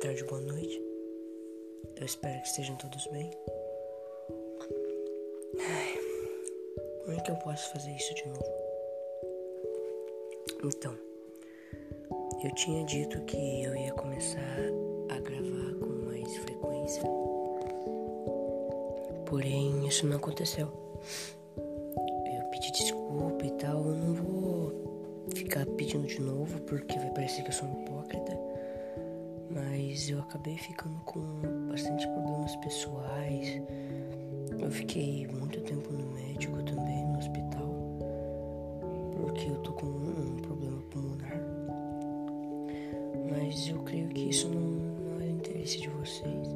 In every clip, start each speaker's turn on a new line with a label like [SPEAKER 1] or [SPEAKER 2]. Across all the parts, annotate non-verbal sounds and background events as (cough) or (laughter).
[SPEAKER 1] tarde, boa noite. Eu espero que estejam todos bem. Ai, como é que eu posso fazer isso de novo? Então, eu tinha dito que eu ia começar a gravar com mais frequência. Porém, isso não aconteceu. Eu pedi desculpa e tal, eu não vou ficar pedindo de novo porque vai parecer que eu sou um hipócrita mas eu acabei ficando com bastante problemas pessoais. Eu fiquei muito tempo no médico também, no hospital, porque eu tô com um, problema pulmonar. Mas eu creio que isso não, não é interesse de vocês.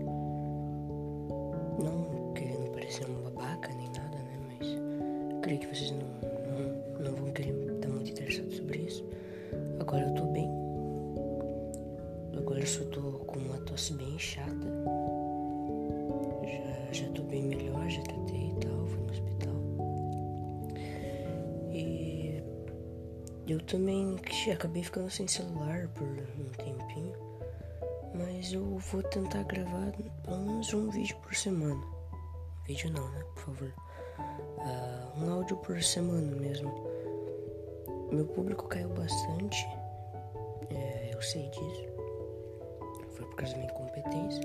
[SPEAKER 1] Não querendo parecer um babaca nem nada, né? Mas eu creio que vocês não, não, não vão querer estar muito interessados sobre isso. Agora eu tô bem Agora eu só tô com uma tosse bem chata. Já, já tô bem melhor, já tratei e tal, fui no hospital. E eu também acabei ficando sem celular por um tempinho. Mas eu vou tentar gravar pelo menos um vídeo por semana. Vídeo não, né? Por favor. Uh, um áudio por semana mesmo. Meu público caiu bastante. É, eu sei disso por causa da minha incompetência.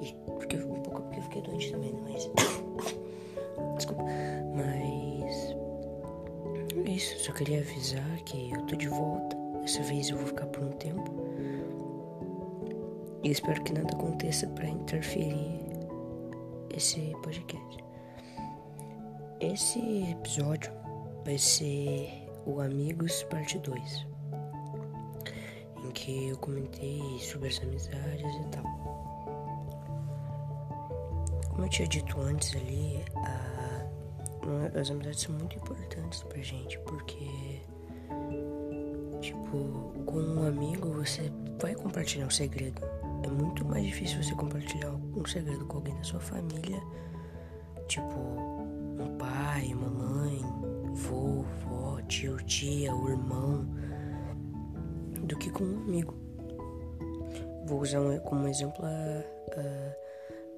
[SPEAKER 1] E porque um pouco porque eu fiquei doente também, né? Mas. (coughs) Desculpa. Mas. É isso, só queria avisar que eu tô de volta. Dessa vez eu vou ficar por um tempo. E espero que nada aconteça para interferir esse podcast. Esse episódio vai ser o Amigos Parte 2 em que eu comentei sobre as amizades e tal. Como eu tinha dito antes ali, a, as amizades são muito importantes pra gente, porque, tipo, com um amigo você vai compartilhar um segredo. É muito mais difícil você compartilhar um segredo com alguém da sua família, tipo, um pai, uma mãe, vô, vó, tio, tia, o irmão do que com um amigo. Vou usar como exemplo a,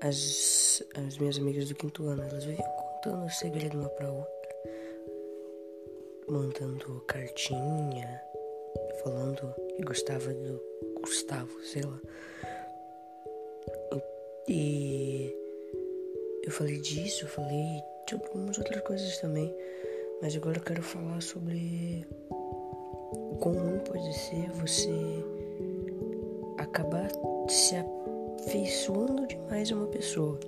[SPEAKER 1] a, as, as minhas amigas do quinto ano. Elas viviam contando o segredo uma pra outra, mandando cartinha, falando que gostava do Gustavo, sei lá. E eu falei disso, eu falei de algumas outras coisas também. Mas agora eu quero falar sobre o comum pode ser você acabar se afeiçoando demais a uma pessoa,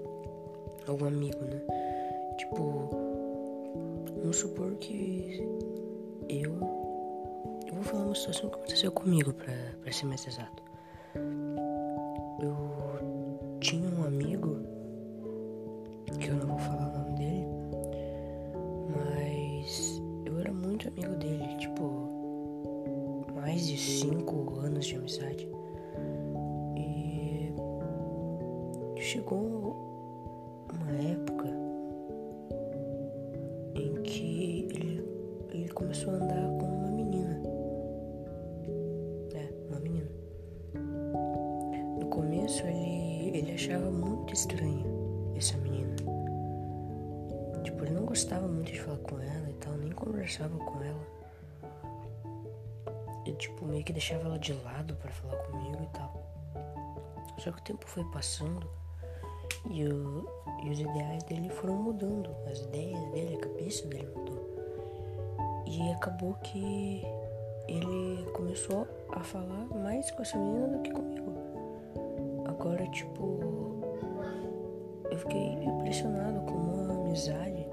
[SPEAKER 1] a um amigo, né? Tipo, vamos supor que eu. Eu vou falar uma situação que aconteceu comigo, pra, pra ser mais exato. Anos de amizade. E chegou uma época em que ele, ele começou a andar com uma menina. É, uma menina. No começo ele, ele achava muito estranha essa menina. Tipo, ele não gostava muito de falar com ela e tal, nem conversava com ela eu, tipo, meio que deixava ela de lado para falar comigo e tal. Só que o tempo foi passando e, o, e os ideais dele foram mudando. As ideias dele, a cabeça dele mudou. E acabou que ele começou a falar mais com essa menina do que comigo. Agora, tipo, eu fiquei impressionado com uma amizade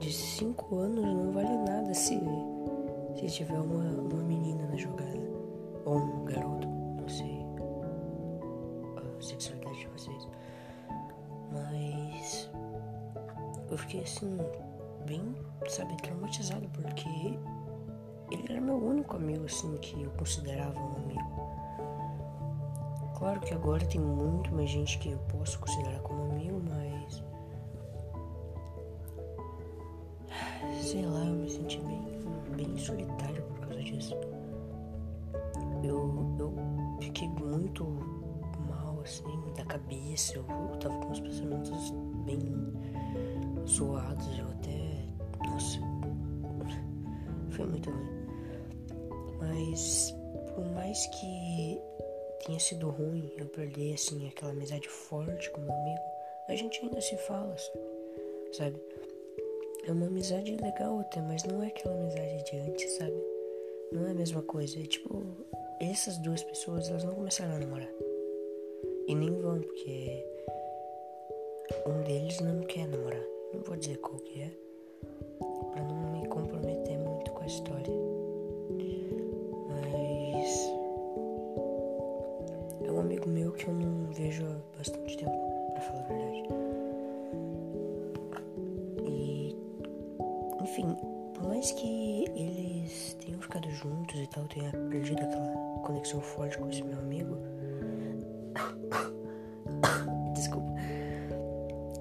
[SPEAKER 1] de cinco anos não vale nada se se tiver uma, uma menina na jogada, ou um garoto, não sei a sexualidade de vocês, mas eu fiquei assim, bem, sabe, traumatizado, porque ele era meu único amigo, assim, que eu considerava um amigo. Claro que agora tem muito mais gente que eu posso considerar como amigo, mas. Sei lá, solitário por causa disso. Eu, eu fiquei muito mal, assim, da cabeça. Eu, eu tava com os pensamentos bem zoados. Eu até. Nossa. Foi muito ruim. Mas, por mais que tenha sido ruim eu perder, assim, aquela amizade forte com meu amigo, a gente ainda se fala, sabe? É uma amizade legal até, mas não é aquela amizade de antes, sabe? Não é a mesma coisa. É tipo, essas duas pessoas, elas não começaram a namorar. E nem vão, porque um deles não quer namorar. Não vou dizer qual que é, pra não me comprometer muito com a história. Mas é um amigo meu que eu não vejo há bastante tempo, pra falar a verdade. Enfim, por mais que eles tenham ficado juntos e tal, tenha perdido aquela conexão forte com esse meu amigo. (coughs) Desculpa.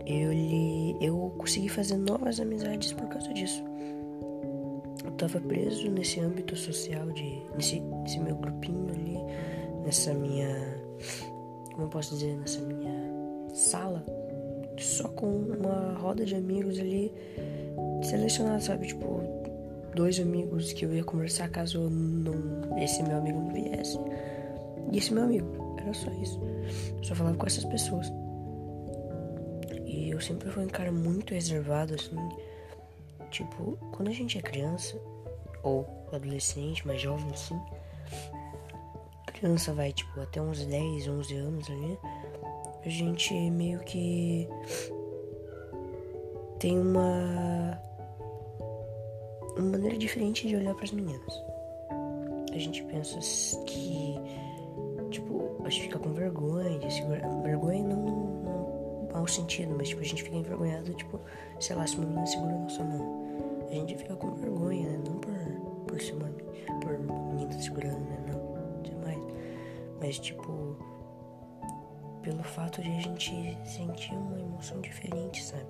[SPEAKER 1] Eu, li, eu consegui fazer novas amizades por causa disso. Eu tava preso nesse âmbito social de. nesse, nesse meu grupinho ali, nessa minha. Como eu posso dizer? Nessa minha sala. Só com uma roda de amigos ali selecionados, sabe? Tipo, dois amigos que eu ia conversar caso não, esse meu amigo não viesse. E esse meu amigo, era só isso. Eu só falava com essas pessoas. E eu sempre fui um cara muito reservado, assim. Tipo, quando a gente é criança, ou adolescente, mais jovem, assim, criança vai, tipo, até uns 10, 11 anos ali, a gente meio que tem uma uma maneira diferente de olhar para as meninas. A gente pensa que, tipo, a gente fica com vergonha de segurar. Vergonha não no mau sentido, mas, tipo, a gente fica envergonhado, tipo, sei lá, se uma menina segura a nossa mão. A gente fica com vergonha, né? Não por, por ser uma, por menina segurando, né? Não, demais. Mas, tipo, pelo fato de a gente sentir uma emoção diferente, sabe?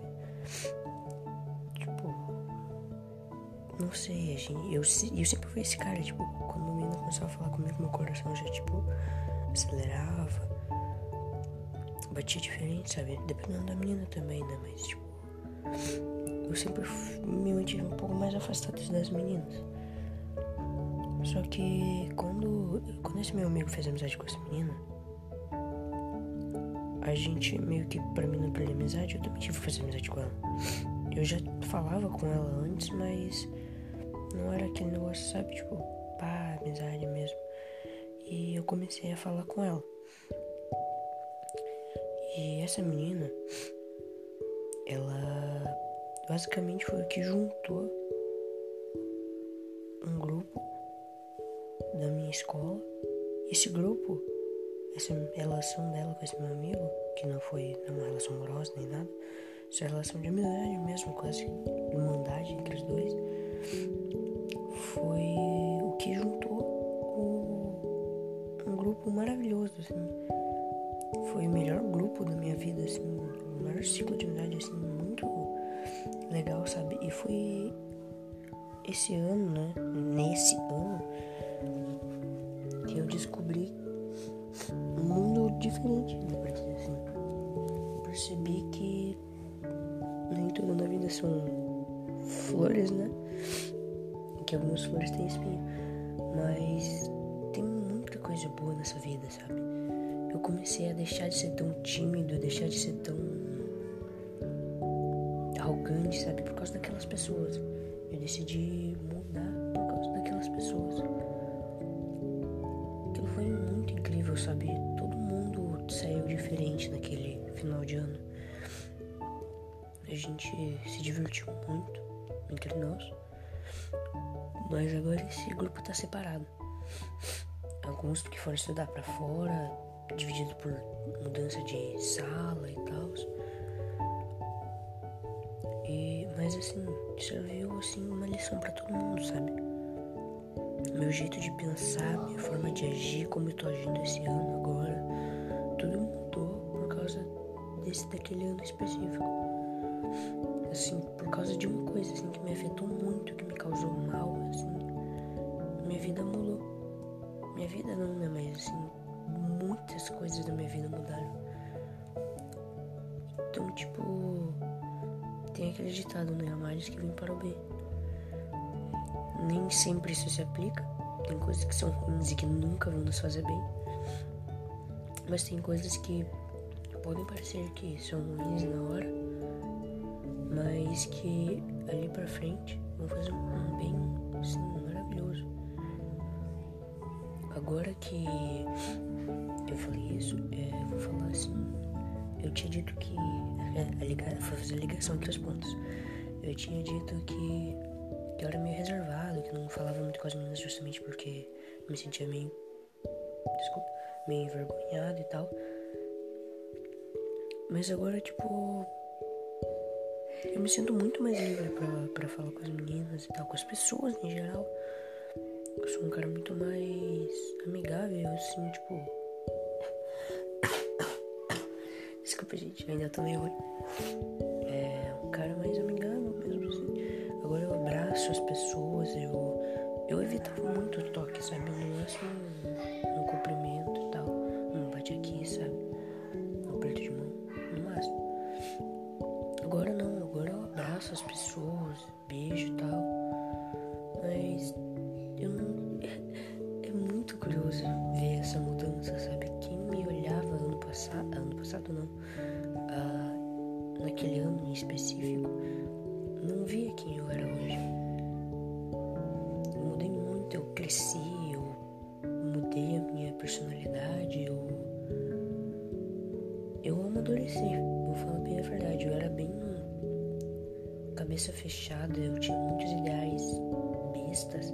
[SPEAKER 1] Não sei, a gente, eu, eu sempre fui esse cara, tipo, quando o menino começava a falar comigo, meu coração já, tipo, acelerava. Batia diferente, sabe? Dependendo da menina também, né? Mas, tipo, eu sempre me mantive um pouco mais afastado das meninas. Só que quando, quando esse meu amigo fez amizade com essa menina, a gente meio que, pra mim não perder amizade, eu também tive que fazer amizade com ela. Eu já falava com ela antes, mas não era aquele negócio, sabe? Tipo, pá, amizade mesmo. E eu comecei a falar com ela. E essa menina, ela basicamente foi o que juntou um grupo da minha escola. Esse grupo, essa relação dela com esse meu amigo, que não foi uma relação amorosa nem nada, essa relação de amizade mesmo, quase irmandade entre os dois foi o que juntou um, um grupo maravilhoso, assim. Foi o melhor grupo da minha vida, assim, o maior ciclo de amizade, assim, muito legal, sabe? E foi esse ano, né? Nesse ano que eu descobri um mundo diferente, né? Pra assim. Percebi que nem tudo na vida são flores, né? que algumas flores têm espinho, mas tem muita coisa boa nessa vida, sabe? Eu comecei a deixar de ser tão tímido, deixar de ser tão arrogante, sabe? Por causa daquelas pessoas. Eu decidi mudar por causa daquelas pessoas. Muito incrível, sabe? Todo mundo saiu diferente naquele final de ano. A gente se divertiu muito entre nós. Mas agora esse grupo tá separado. Alguns que foram estudar para fora, dividido por mudança de sala e tal. E mas assim, serviu assim uma lição para todo mundo, sabe? Meu jeito de pensar, minha forma de agir, como eu tô agindo esse ano agora, tudo mudou por causa desse daquele ano específico. Assim, por causa de uma coisa assim que me afetou muito, que me causou mal, assim. Minha vida mudou. Minha vida não, né? Mas assim, muitas coisas da minha vida mudaram. Então, tipo, tem aquele ditado, né? A males que vem para o bem. Nem sempre isso se aplica. Tem coisas que são ruins e que nunca vão nos fazer bem. Mas tem coisas que podem parecer que são ruins na hora, mas que ali pra frente vão fazer um bem assim, maravilhoso. Agora que eu falei isso, é, vou falar assim. Eu tinha dito que. É, foi fazer a ligação entre os pontos. Eu tinha dito que, que era meio reservado, não falava muito com as meninas justamente porque me sentia meio. Desculpa, meio envergonhado e tal. Mas agora, tipo. Eu me sinto muito mais livre pra, pra falar com as meninas e tal, com as pessoas em geral. Eu sou um cara muito mais amigável, assim, tipo. (coughs) Desculpa, gente, ainda tô meio ruim. É um cara mais amigável mesmo, assim. Agora eu abraço as pessoas, eu. Eu evitava muito toque, sabe? No máximo um cumprimento e tal. Um bate aqui, sabe? Um aperto de mão, no máximo. Agora não, agora eu abraço as pessoas, beijo e tal. Mas eu não. É, é muito curioso ver essa mudança, sabe? Quem me olhava ano passado. Ano passado não. Ah, naquele ano em específico, não via quem eu era hoje. Muito, eu cresci, eu mudei a minha personalidade, eu. Eu amadureci, vou falar bem a verdade. Eu era bem cabeça fechada, eu tinha muitos ideais bestas,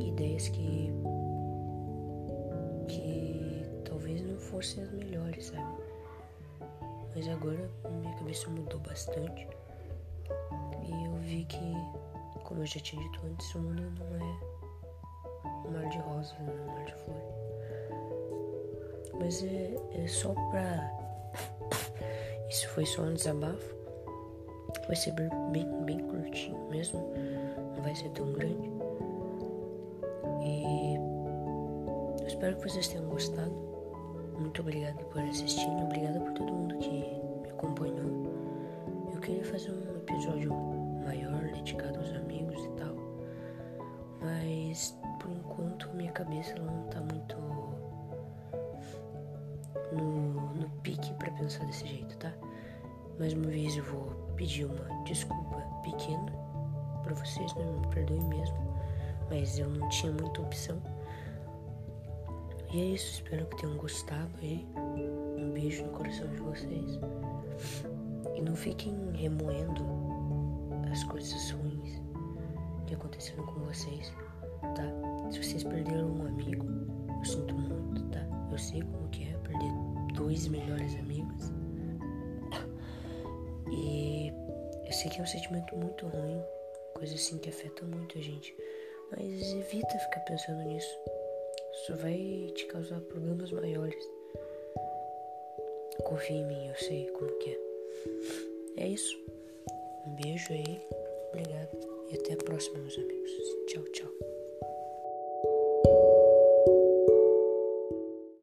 [SPEAKER 1] ideias que que talvez não fossem as melhores, sabe? Mas agora minha cabeça mudou bastante e eu vi que, como eu já tinha dito antes, o mundo não é um mar de rosas, não é um mar de flores. Mas é, é só pra. (laughs) Isso foi só um desabafo. Vai ser bem, bem curtinho mesmo. Não vai ser tão grande. E eu espero que vocês tenham gostado. Muito obrigado por assistirem. Obrigado por todo mundo que me acompanhou. Eu queria fazer um episódio maior, dedicado aos amigos e tal. Mas por enquanto minha cabeça ela não tá muito no, no pique para pensar desse jeito, tá? Mais uma vez eu vou pedir uma desculpa pequena para vocês, né? Me perdoem mesmo, mas eu não tinha muita opção. E é isso, espero que tenham gostado aí. Um beijo no coração de vocês. E não fiquem remoendo as coisas ruins que aconteceram com vocês, tá? Se vocês perderam um amigo, eu sinto muito, tá? Eu sei como que é perder dois melhores amigos. (coughs) E eu sei que é um sentimento muito ruim, coisa assim que afeta muito a gente. Mas evita ficar pensando nisso. Só vai te causar problemas maiores. Confia em mim, eu sei como que é. É isso. Um beijo aí. Obrigado. E até a próxima, meus amigos. Tchau, tchau.